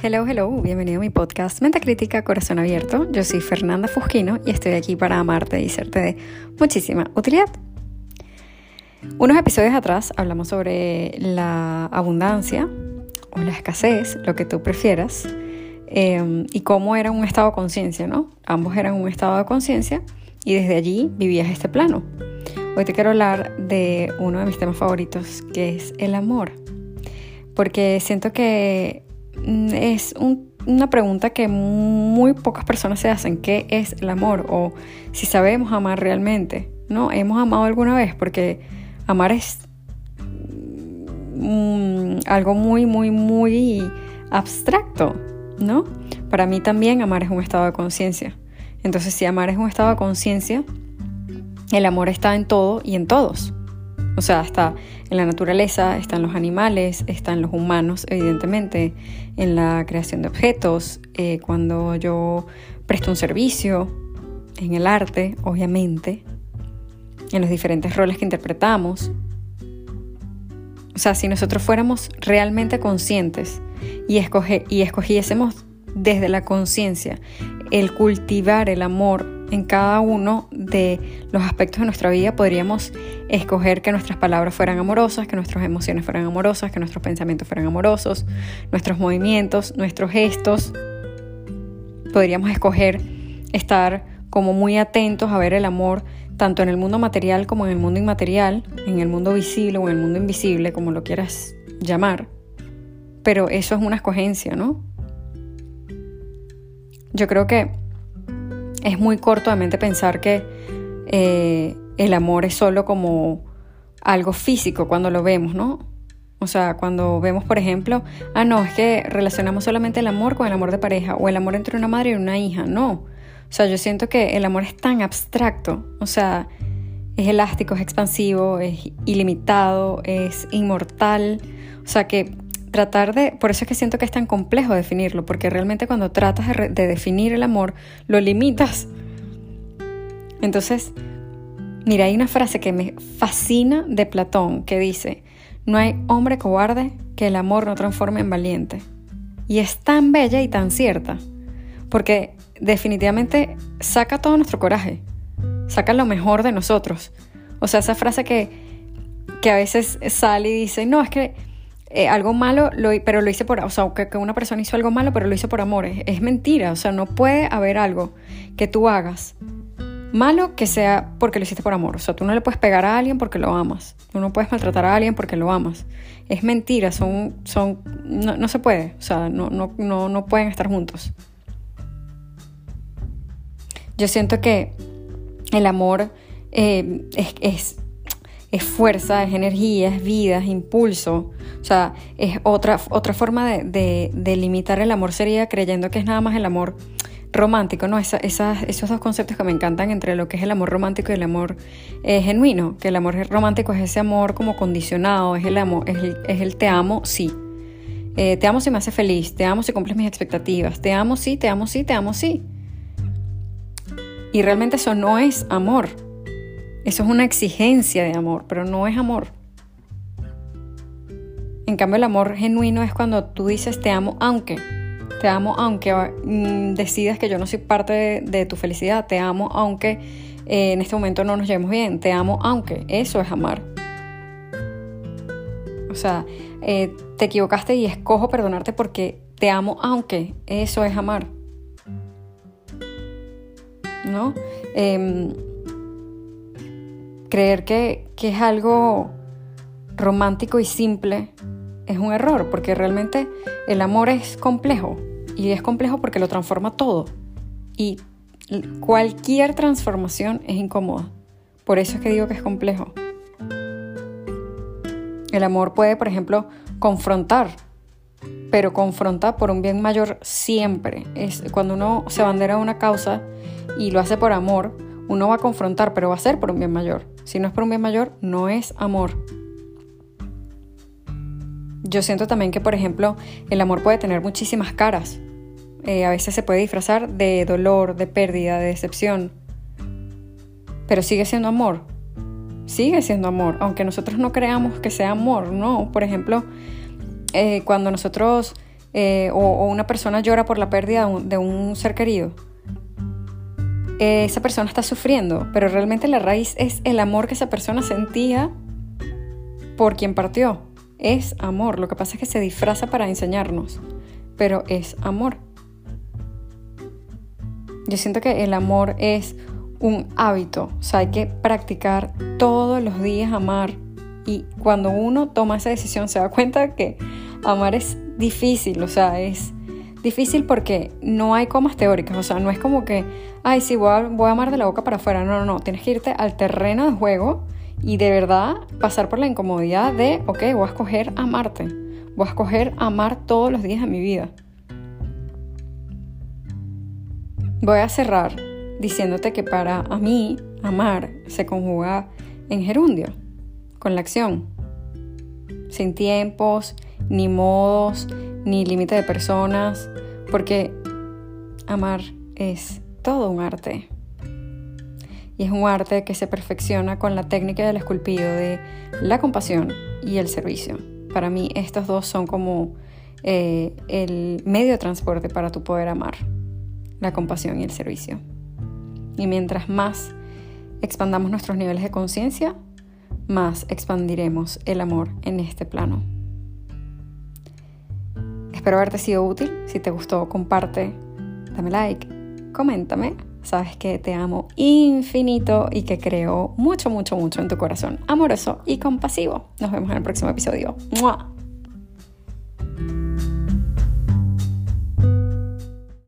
Hello, hello, bienvenido a mi podcast Mente Crítica Corazón Abierto. Yo soy Fernanda Fusquino y estoy aquí para amarte y serte de muchísima utilidad. Unos episodios atrás hablamos sobre la abundancia o la escasez, lo que tú prefieras, em, y cómo era un estado de conciencia, ¿no? Ambos eran un estado de conciencia y desde allí vivías este plano. Hoy te quiero hablar de uno de mis temas favoritos, que es el amor. Porque siento que mm, es una pregunta que muy pocas personas se hacen. ¿Qué es el amor? O si sabemos amar realmente. ¿No? ¿Hemos amado alguna vez? Porque amar es mm, algo muy, muy, muy abstracto, ¿no? Para mí también amar es un estado de conciencia. Entonces, si amar es un estado de conciencia, el amor está en todo y en todos. O sea, está en la naturaleza, está en los animales, está en los humanos, evidentemente, en la creación de objetos, eh, cuando yo presto un servicio, en el arte, obviamente, en los diferentes roles que interpretamos. O sea, si nosotros fuéramos realmente conscientes y, y escogiésemos desde la conciencia el cultivar el amor en cada uno de los aspectos de nuestra vida, podríamos escoger que nuestras palabras fueran amorosas, que nuestras emociones fueran amorosas, que nuestros pensamientos fueran amorosos, nuestros movimientos, nuestros gestos. Podríamos escoger estar como muy atentos a ver el amor tanto en el mundo material como en el mundo inmaterial, en el mundo visible o en el mundo invisible, como lo quieras llamar. Pero eso es una escogencia, ¿no? Yo creo que es muy corto de mente pensar que eh, el amor es solo como algo físico cuando lo vemos, ¿no? O sea, cuando vemos, por ejemplo, ah, no, es que relacionamos solamente el amor con el amor de pareja o el amor entre una madre y una hija, no. O sea, yo siento que el amor es tan abstracto, o sea, es elástico, es expansivo, es ilimitado, es inmortal, o sea que tratar de, por eso es que siento que es tan complejo definirlo, porque realmente cuando tratas de, de definir el amor, lo limitas. Entonces, mira, hay una frase que me fascina de Platón que dice, no hay hombre cobarde que el amor no transforme en valiente. Y es tan bella y tan cierta, porque definitivamente saca todo nuestro coraje, saca lo mejor de nosotros. O sea, esa frase que, que a veces sale y dice, no, es que eh, algo malo, lo, pero lo hice por, o sea, que, una persona hizo algo malo, pero lo hizo por amor. Es, mentira, o sea, no puede haber algo que tú hagas malo que sea porque lo hiciste por amor. O sea, tú no le puedes pegar a alguien porque lo amas. Tú no puedes maltratar a alguien porque lo amas. Es mentira, son, son, no, no se puede, o sea, no, no, no, no pueden estar juntos. Yo siento que el amor eh, es, fuerza, es energía, es vida, es impulso. O sea, es otra, otra forma de, limitar el amor sería creyendo que es nada más el amor romántico, ¿no? Esos dos conceptos que me encantan entre lo que es el amor romántico y el amor eh, genuino. Que el amor romántico es ese amor como condicionado, es el amor, es el, es el te amo, sí. Eh, te amo si me hace feliz, te amo si cumples mis expectativas, te amo sí, te amo sí, te amo sí. Y realmente eso no es amor. Eso es una exigencia de amor, pero no es amor. En cambio, el amor genuino es cuando tú dices te amo aunque. Te amo aunque mm, decidas que yo no soy parte de, tu felicidad. Te amo aunque eh, en este momento no nos llevemos bien. Te amo aunque. Eso es amar. O sea, eh, te equivocaste y escojo perdonarte porque te amo aunque. Eso es amar. ¿no? Em, creer que, que es algo romántico y simple es un error, porque realmente el amor es complejo y es complejo porque lo transforma todo. Y cualquier transformación es incómoda. Por eso es que digo que es complejo. El amor puede, por ejemplo, confrontar, pero confronta por un bien mayor siempre. Es cuando uno se bandera una causa y lo hace por amor, uno va a confrontar, pero va a ser por un bien mayor. Si no es por un bien mayor, no es amor. Yo siento también que, por ejemplo, el amor puede tener muchísimas caras. Eh, a veces se puede disfrazar de dolor, de pérdida, de decepción. Pero sigue siendo amor. Sigue siendo amor. Aunque nosotros no creamos que sea amor, no. Por ejemplo, eh, cuando nosotros eh, o, una persona llora por la pérdida de un, ser querido, esa persona está sufriendo, pero realmente la raíz es el amor que esa persona sentía por quien partió. Es amor, lo que pasa es que se disfraza para enseñarnos, pero es amor. Yo siento que el amor es un hábito, o sea, hay que practicar todos los días amar. Y cuando uno toma esa decisión se da cuenta que amar es difícil, o sea, es difícil porque no hay comas teóricas, o sea, no es como que, ay, sí, voy a, voy a amar de la boca para afuera, no, no, no, tienes que irte al terreno de juego y de verdad pasar por la incomodidad de, ok, voy a escoger amarte, voy a escoger amar todos los días de mi vida. Voy a cerrar diciéndote que para a mí amar se conjuga en gerundio, con la acción, sin tiempos, ni modos, ni límite de personas, porque amar es todo un arte. Y es un arte que se perfecciona con la técnica del esculpido de la compasión y el servicio. Para mí estos dos son como eh, el medio de transporte para tu poder amar, la compasión y el servicio. Y mientras más expandamos nuestros niveles de conciencia, más expandiremos el amor en este plano. Espero haberte sido útil. Si te gustó, comparte, dame like, coméntame. Sabes que te amo infinito y que creo mucho, mucho, mucho en tu corazón amoroso y compasivo. Nos vemos en el próximo episodio. ¡Mua!